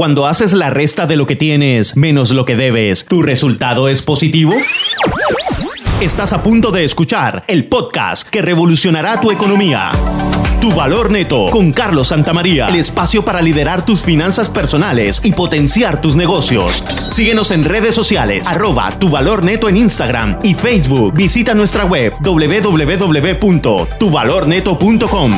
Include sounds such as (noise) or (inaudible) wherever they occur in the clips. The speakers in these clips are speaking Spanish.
Cuando haces la resta de lo que tienes menos lo que debes, ¿tu resultado es positivo? Estás a punto de escuchar el podcast que revolucionará tu economía. Tu valor neto con Carlos Santamaría, el espacio para liderar tus finanzas personales y potenciar tus negocios. Síguenos en redes sociales, arroba tu valor neto en Instagram y Facebook. Visita nuestra web www.tuvalorneto.com.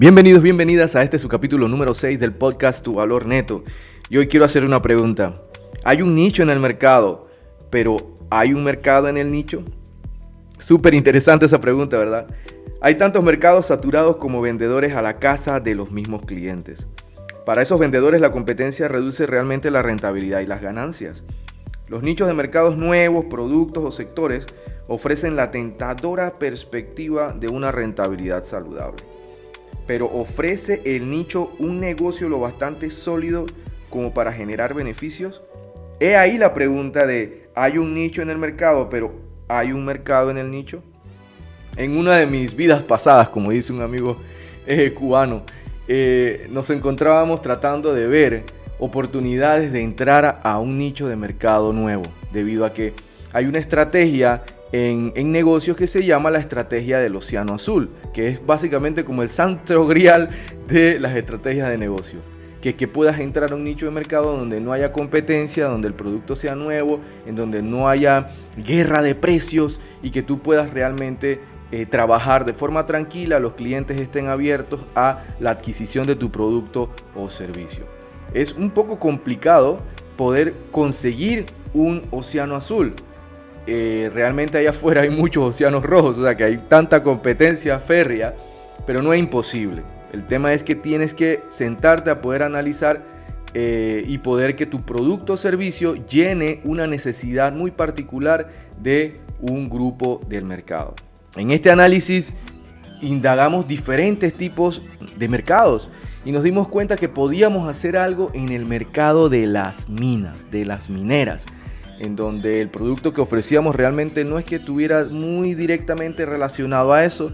Bienvenidos, bienvenidas a este su capítulo número 6 del podcast Tu Valor Neto. Y hoy quiero hacer una pregunta. Hay un nicho en el mercado, pero ¿hay un mercado en el nicho? Súper interesante esa pregunta, ¿verdad? Hay tantos mercados saturados como vendedores a la casa de los mismos clientes. Para esos vendedores la competencia reduce realmente la rentabilidad y las ganancias. Los nichos de mercados nuevos, productos o sectores ofrecen la tentadora perspectiva de una rentabilidad saludable pero ofrece el nicho un negocio lo bastante sólido como para generar beneficios? He ahí la pregunta de, ¿hay un nicho en el mercado, pero ¿hay un mercado en el nicho? En una de mis vidas pasadas, como dice un amigo eh, cubano, eh, nos encontrábamos tratando de ver oportunidades de entrar a un nicho de mercado nuevo, debido a que hay una estrategia en, negocios que se llama la estrategia del océano azul, que es básicamente como el santo (laughs) grial de las estrategias de negocios. Que, que puedas entrar a un nicho de mercado donde no haya competencia, donde el producto sea nuevo, en donde no haya guerra de precios y que tú puedas realmente eh, trabajar de forma tranquila, los clientes estén abiertos a la adquisición de tu producto o servicio. Es un poco complicado poder conseguir un océano azul. Eh, realmente allá afuera hay muchos océanos rojos, o sea que hay tanta competencia férrea, pero no es imposible. El tema es que tienes que sentarte a poder analizar eh, y poder que tu producto o servicio llene una necesidad muy particular de un grupo del mercado. En este análisis indagamos diferentes tipos de mercados y nos dimos cuenta que podíamos hacer algo en el mercado de las minas, de las mineras en donde el producto que ofrecíamos realmente no es que estuviera muy directamente relacionado a eso,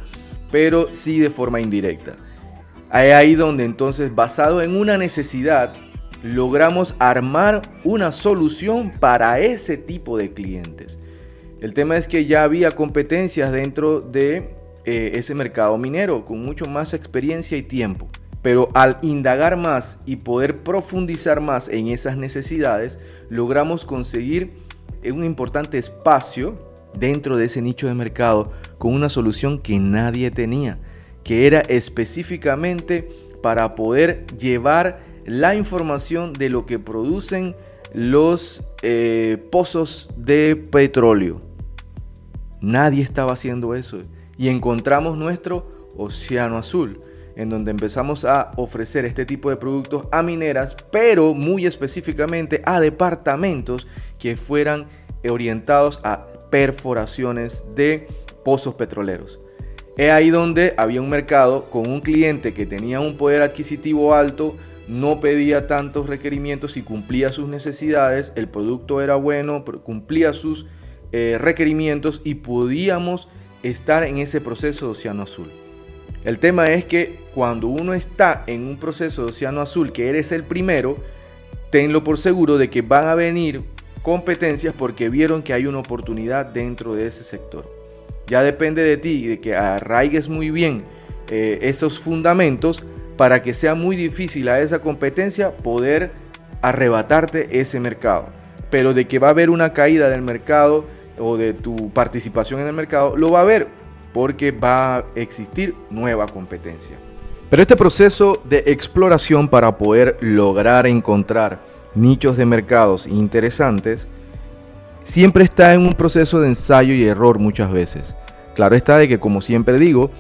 pero sí de forma indirecta. Hay ahí donde entonces, basado en una necesidad, logramos armar una solución para ese tipo de clientes. El tema es que ya había competencias dentro de eh, ese mercado minero con mucho más experiencia y tiempo. Pero al indagar más y poder profundizar más en esas necesidades, logramos conseguir un importante espacio dentro de ese nicho de mercado con una solución que nadie tenía, que era específicamente para poder llevar la información de lo que producen los eh, pozos de petróleo. Nadie estaba haciendo eso y encontramos nuestro océano azul en donde empezamos a ofrecer este tipo de productos a mineras, pero muy específicamente a departamentos que fueran orientados a perforaciones de pozos petroleros. Es ahí donde había un mercado con un cliente que tenía un poder adquisitivo alto, no pedía tantos requerimientos y cumplía sus necesidades, el producto era bueno, cumplía sus eh, requerimientos y podíamos estar en ese proceso de océano azul. El tema es que cuando uno está en un proceso de océano azul, que eres el primero, tenlo por seguro de que van a venir competencias porque vieron que hay una oportunidad dentro de ese sector. Ya depende de ti, de que arraigues muy bien eh, esos fundamentos para que sea muy difícil a esa competencia poder arrebatarte ese mercado. Pero de que va a haber una caída del mercado o de tu participación en el mercado, lo va a haber porque va a existir nueva competencia. Pero este proceso de exploración para poder lograr encontrar nichos de mercados interesantes siempre está en un proceso de ensayo y error muchas veces. Claro está de que como siempre digo,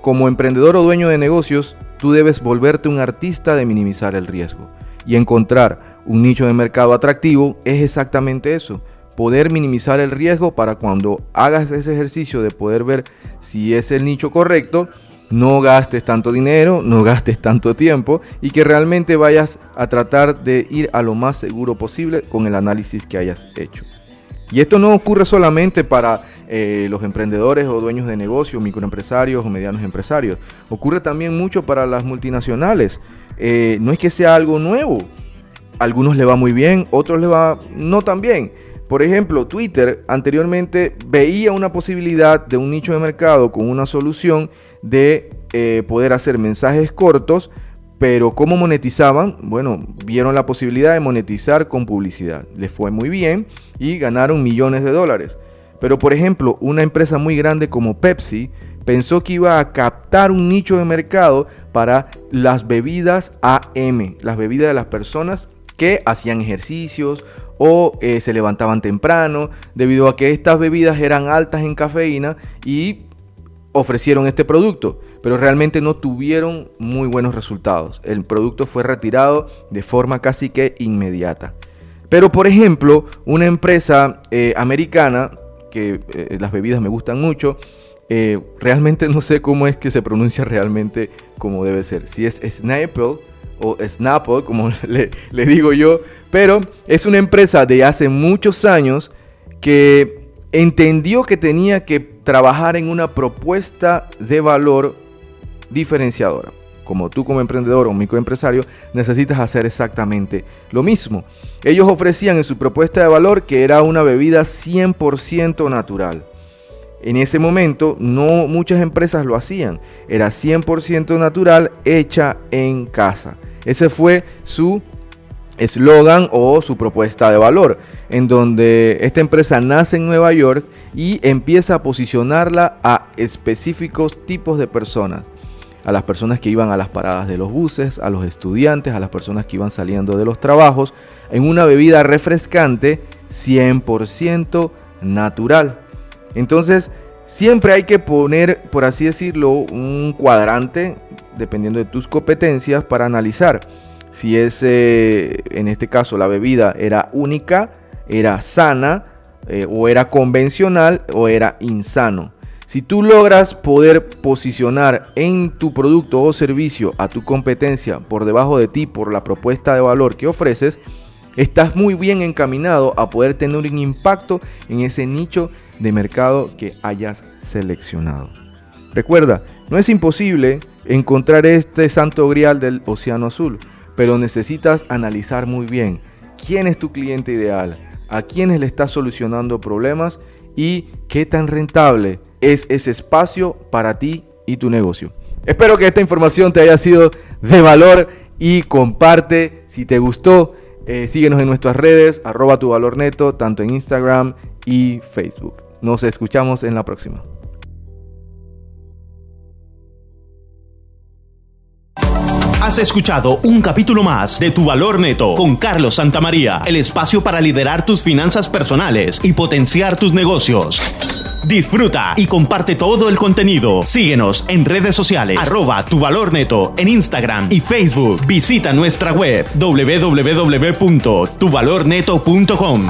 como emprendedor o dueño de negocios, tú debes volverte un artista de minimizar el riesgo. Y encontrar un nicho de mercado atractivo es exactamente eso poder minimizar el riesgo para cuando hagas ese ejercicio de poder ver si es el nicho correcto, no gastes tanto dinero, no gastes tanto tiempo y que realmente vayas a tratar de ir a lo más seguro posible con el análisis que hayas hecho. Y esto no ocurre solamente para eh, los emprendedores o dueños de negocios, microempresarios o medianos empresarios. Ocurre también mucho para las multinacionales. Eh, no es que sea algo nuevo. algunos le va muy bien, otros le va no tan bien. Por ejemplo, Twitter anteriormente veía una posibilidad de un nicho de mercado con una solución de eh, poder hacer mensajes cortos, pero ¿cómo monetizaban? Bueno, vieron la posibilidad de monetizar con publicidad. Les fue muy bien y ganaron millones de dólares. Pero por ejemplo, una empresa muy grande como Pepsi pensó que iba a captar un nicho de mercado para las bebidas AM, las bebidas de las personas que hacían ejercicios o eh, se levantaban temprano, debido a que estas bebidas eran altas en cafeína y ofrecieron este producto, pero realmente no tuvieron muy buenos resultados. El producto fue retirado de forma casi que inmediata. Pero por ejemplo, una empresa eh, americana que eh, las bebidas me gustan mucho. Realmente (laughs) no sé cómo es que se pronuncia realmente como debe ser. Si es Snapple o Snapple, como (laughs) le, le digo yo. Pero es una empresa de hace muchos años que entendió que tenía que trabajar en una propuesta de valor diferenciadora como tú como emprendedor o microempresario, necesitas hacer exactamente lo mismo. Ellos ofrecían en su propuesta de valor que era una bebida 100% natural. En ese momento no muchas empresas lo hacían. Era 100% natural hecha en casa. Ese fue su eslogan o su propuesta de valor, en donde esta empresa nace en Nueva York y empieza a posicionarla a específicos tipos de personas a las personas que iban a las paradas de los buses, a los estudiantes, a las personas que iban saliendo de los trabajos, en una bebida refrescante 100% natural. Entonces, siempre hay que poner, por así decirlo, un cuadrante, dependiendo de tus competencias, para analizar si es, eh, en este caso, la bebida era única, era sana, eh, o era convencional, o era insano. Si tú logras poder posicionar en tu producto o servicio a tu competencia por debajo de ti por la propuesta de valor que ofreces, estás muy bien encaminado a poder tener un impacto en ese nicho de mercado que hayas seleccionado. Recuerda, no es imposible encontrar este santo grial del océano azul, pero necesitas analizar muy bien quién es tu cliente ideal, a quiénes le estás solucionando problemas y qué tan rentable es ese espacio para ti y tu negocio. Espero que esta información te haya sido de valor y comparte si te gustó. Eh, síguenos en nuestras redes, arroba tu tanto en Instagram y Facebook. Nos escuchamos en la próxima. Escuchado un capítulo más de Tu Valor Neto con Carlos Santamaría, el espacio para liderar tus finanzas personales y potenciar tus negocios. Disfruta y comparte todo el contenido. Síguenos en redes sociales, arroba tu valor neto en Instagram y Facebook. Visita nuestra web www.tuvalorneto.com.